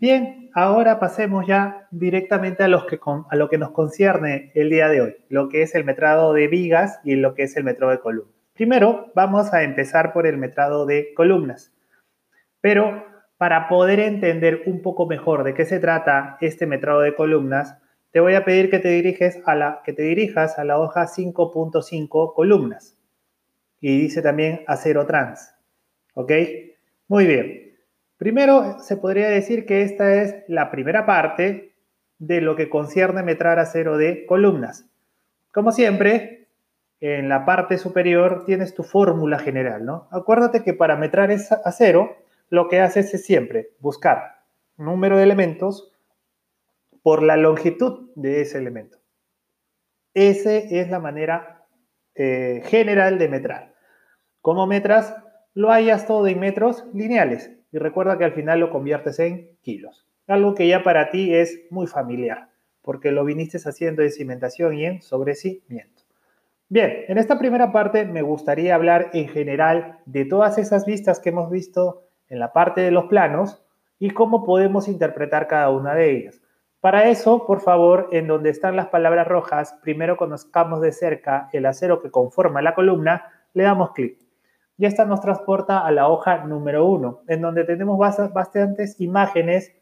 Bien, ahora pasemos ya directamente a, lo que nos concierne el día de hoy, lo que es el metrado de vigas y lo que es el metrado de columnas. Primero, vamos a empezar por el metrado de columnas. Pero para poder entender un poco mejor de qué se trata este metrado de columnas, te voy a pedir que te, a la, que te dirijas a la hoja 5.5 columnas. Y dice también acero trans. ¿Ok? Muy bien. Primero se podría decir que esta es la primera parte de lo que concierne metrar acero de columnas. Como siempre, en la parte superior tienes tu fórmula general, ¿no? Acuérdate que para metrar acero, lo que haces es siempre buscar número de elementos por la longitud de ese elemento. Esa es la manera eh, general de metrar. ¿Cómo metras? Lo hayas todo en metros lineales y recuerda que al final lo conviertes en kilos. Algo que ya para ti es muy familiar, porque lo viniste haciendo en cimentación y en sobrecimiento. Bien, en esta primera parte me gustaría hablar en general de todas esas vistas que hemos visto en la parte de los planos y cómo podemos interpretar cada una de ellas. Para eso, por favor, en donde están las palabras rojas, primero conozcamos de cerca el acero que conforma la columna, le damos clic. Y esta nos transporta a la hoja número 1, en donde tenemos bastantes imágenes,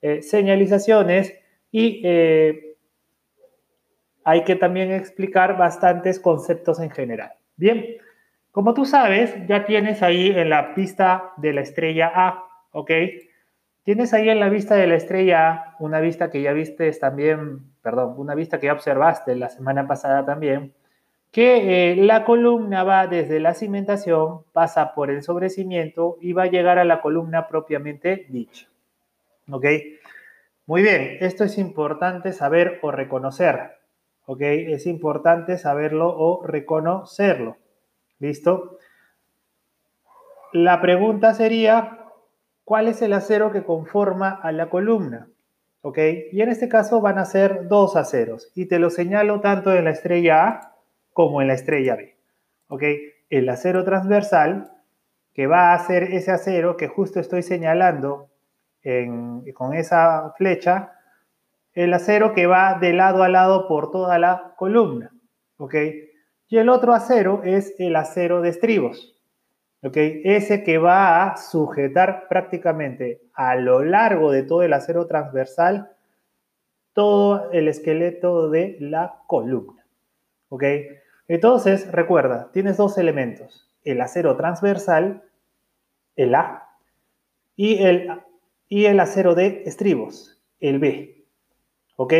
eh, señalizaciones y eh, hay que también explicar bastantes conceptos en general. Bien, como tú sabes, ya tienes ahí en la pista de la estrella A, ¿ok? Tienes ahí en la vista de la estrella una vista que ya viste también, perdón, una vista que ya observaste la semana pasada también, que eh, la columna va desde la cimentación, pasa por el sobrecimiento y va a llegar a la columna propiamente dicha. ¿Ok? Muy bien, esto es importante saber o reconocer. ¿Ok? Es importante saberlo o reconocerlo. ¿Listo? La pregunta sería, cuál es el acero que conforma a la columna. ¿Ok? Y en este caso van a ser dos aceros. Y te lo señalo tanto en la estrella A como en la estrella B. ¿Ok? El acero transversal, que va a ser ese acero que justo estoy señalando con esa flecha, el acero que va de lado a lado por toda la columna. ¿Ok? Y el otro acero es el acero de estribos. Ese que va a sujetar prácticamente a lo largo de todo el acero transversal todo el esqueleto de la columna. ¿Ok? Entonces, recuerda, tienes dos elementos, el acero transversal, el A, y el, y el acero de estribos, el B. ¿Ok?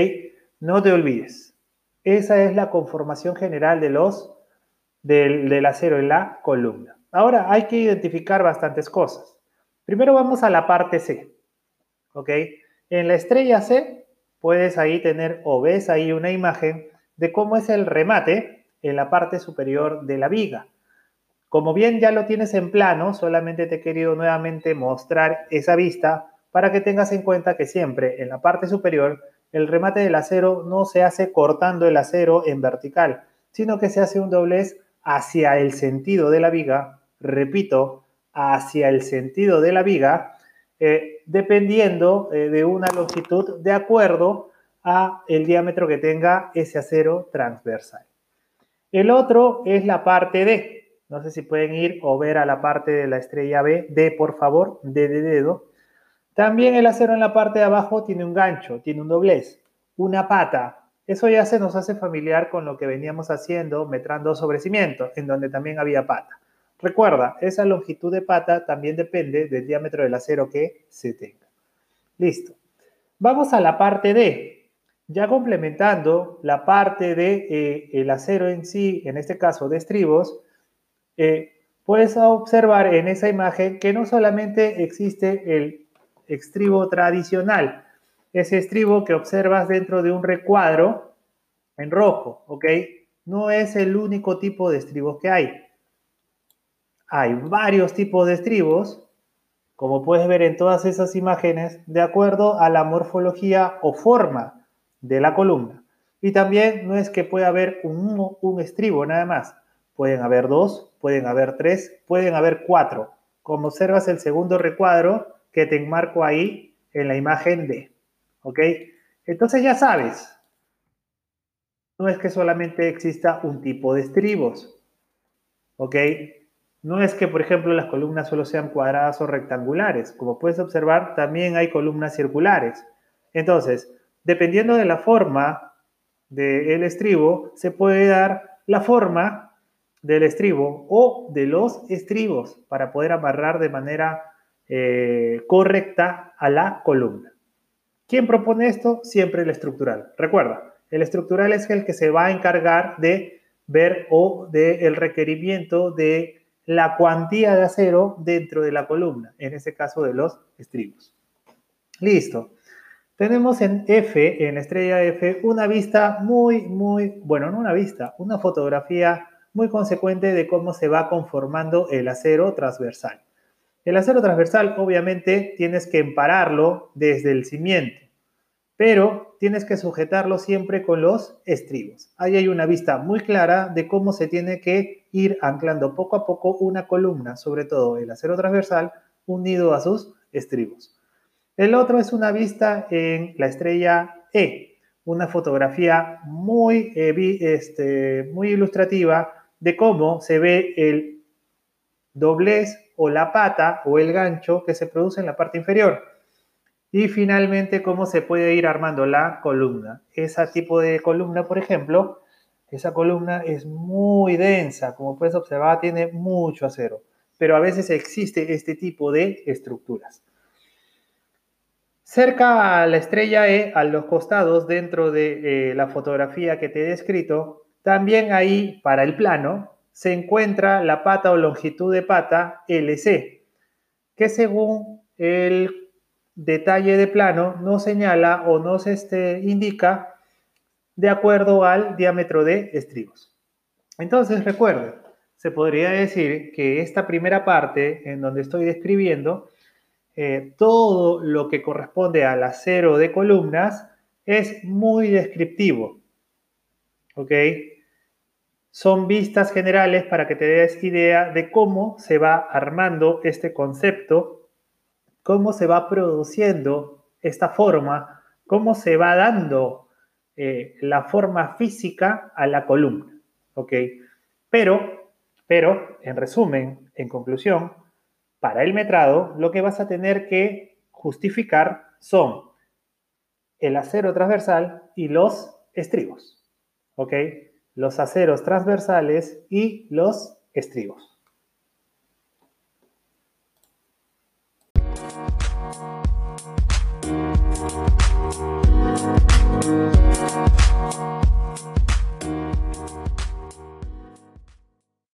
No te olvides. Esa es la conformación general de los, del, del acero en la columna. Ahora hay que identificar bastantes cosas. Primero vamos a la parte C. ¿Ok? En la estrella C puedes ahí tener o ves ahí una imagen de cómo es el remate en la parte superior de la viga. Como bien ya lo tienes en plano, solamente te he querido nuevamente mostrar esa vista para que tengas en cuenta que siempre en la parte superior el remate del acero no se hace cortando el acero en vertical, sino que se hace un doblez hacia el sentido de la viga repito, hacia el sentido de la viga, eh, dependiendo eh, de una longitud de acuerdo a el diámetro que tenga ese acero transversal. El otro es la parte D. No sé si pueden ir o ver a la parte de la estrella B. D, por favor, D de dedo. También el acero en la parte de abajo tiene un gancho, tiene un doblez, una pata. Eso ya se nos hace familiar con lo que veníamos haciendo metrando sobre cimiento, en donde también había pata. Recuerda, esa longitud de pata también depende del diámetro del acero que se tenga. Listo. Vamos a la parte D. Ya complementando la parte de eh, el acero en sí, en este caso de estribos, eh, puedes observar en esa imagen que no solamente existe el estribo tradicional, ese estribo que observas dentro de un recuadro en rojo, ¿ok? No es el único tipo de estribos que hay hay varios tipos de estribos, como puedes ver en todas esas imágenes, de acuerdo a la morfología o forma de la columna. Y también no es que pueda haber un, un estribo nada más. Pueden haber dos, pueden haber tres, pueden haber cuatro. Como observas el segundo recuadro que te enmarco ahí en la imagen D. ¿Ok? Entonces ya sabes, no es que solamente exista un tipo de estribos. ¿Ok? No es que, por ejemplo, las columnas solo sean cuadradas o rectangulares. Como puedes observar, también hay columnas circulares. Entonces, dependiendo de la forma del estribo, se puede dar la forma del estribo o de los estribos para poder amarrar de manera eh, correcta a la columna. ¿Quién propone esto? Siempre el estructural. Recuerda, el estructural es el que se va a encargar de ver o del requerimiento de la cuantía de acero dentro de la columna, en este caso de los estribos. Listo. Tenemos en F, en estrella F, una vista muy, muy, bueno, no una vista, una fotografía muy consecuente de cómo se va conformando el acero transversal. El acero transversal obviamente tienes que empararlo desde el cimiento, pero tienes que sujetarlo siempre con los estribos. Ahí hay una vista muy clara de cómo se tiene que ir anclando poco a poco una columna, sobre todo el acero transversal, unido a sus estribos. El otro es una vista en la estrella E, una fotografía muy, eh, este, muy ilustrativa de cómo se ve el doblez o la pata o el gancho que se produce en la parte inferior. Y finalmente, cómo se puede ir armando la columna. Ese tipo de columna, por ejemplo, esa columna es muy densa, como puedes observar, tiene mucho acero, pero a veces existe este tipo de estructuras. Cerca a la estrella E, a los costados, dentro de eh, la fotografía que te he descrito, también ahí, para el plano, se encuentra la pata o longitud de pata LC, que según el detalle de plano nos señala o nos este, indica de acuerdo al diámetro de estribos. Entonces, recuerden, se podría decir que esta primera parte en donde estoy describiendo eh, todo lo que corresponde al acero de columnas es muy descriptivo. ¿Ok? Son vistas generales para que te des idea de cómo se va armando este concepto, cómo se va produciendo esta forma, cómo se va dando eh, la forma física a la columna. ¿Ok? Pero, pero, en resumen, en conclusión, para el metrado, lo que vas a tener que justificar son el acero transversal y los estribos. ¿Ok? Los aceros transversales y los estribos.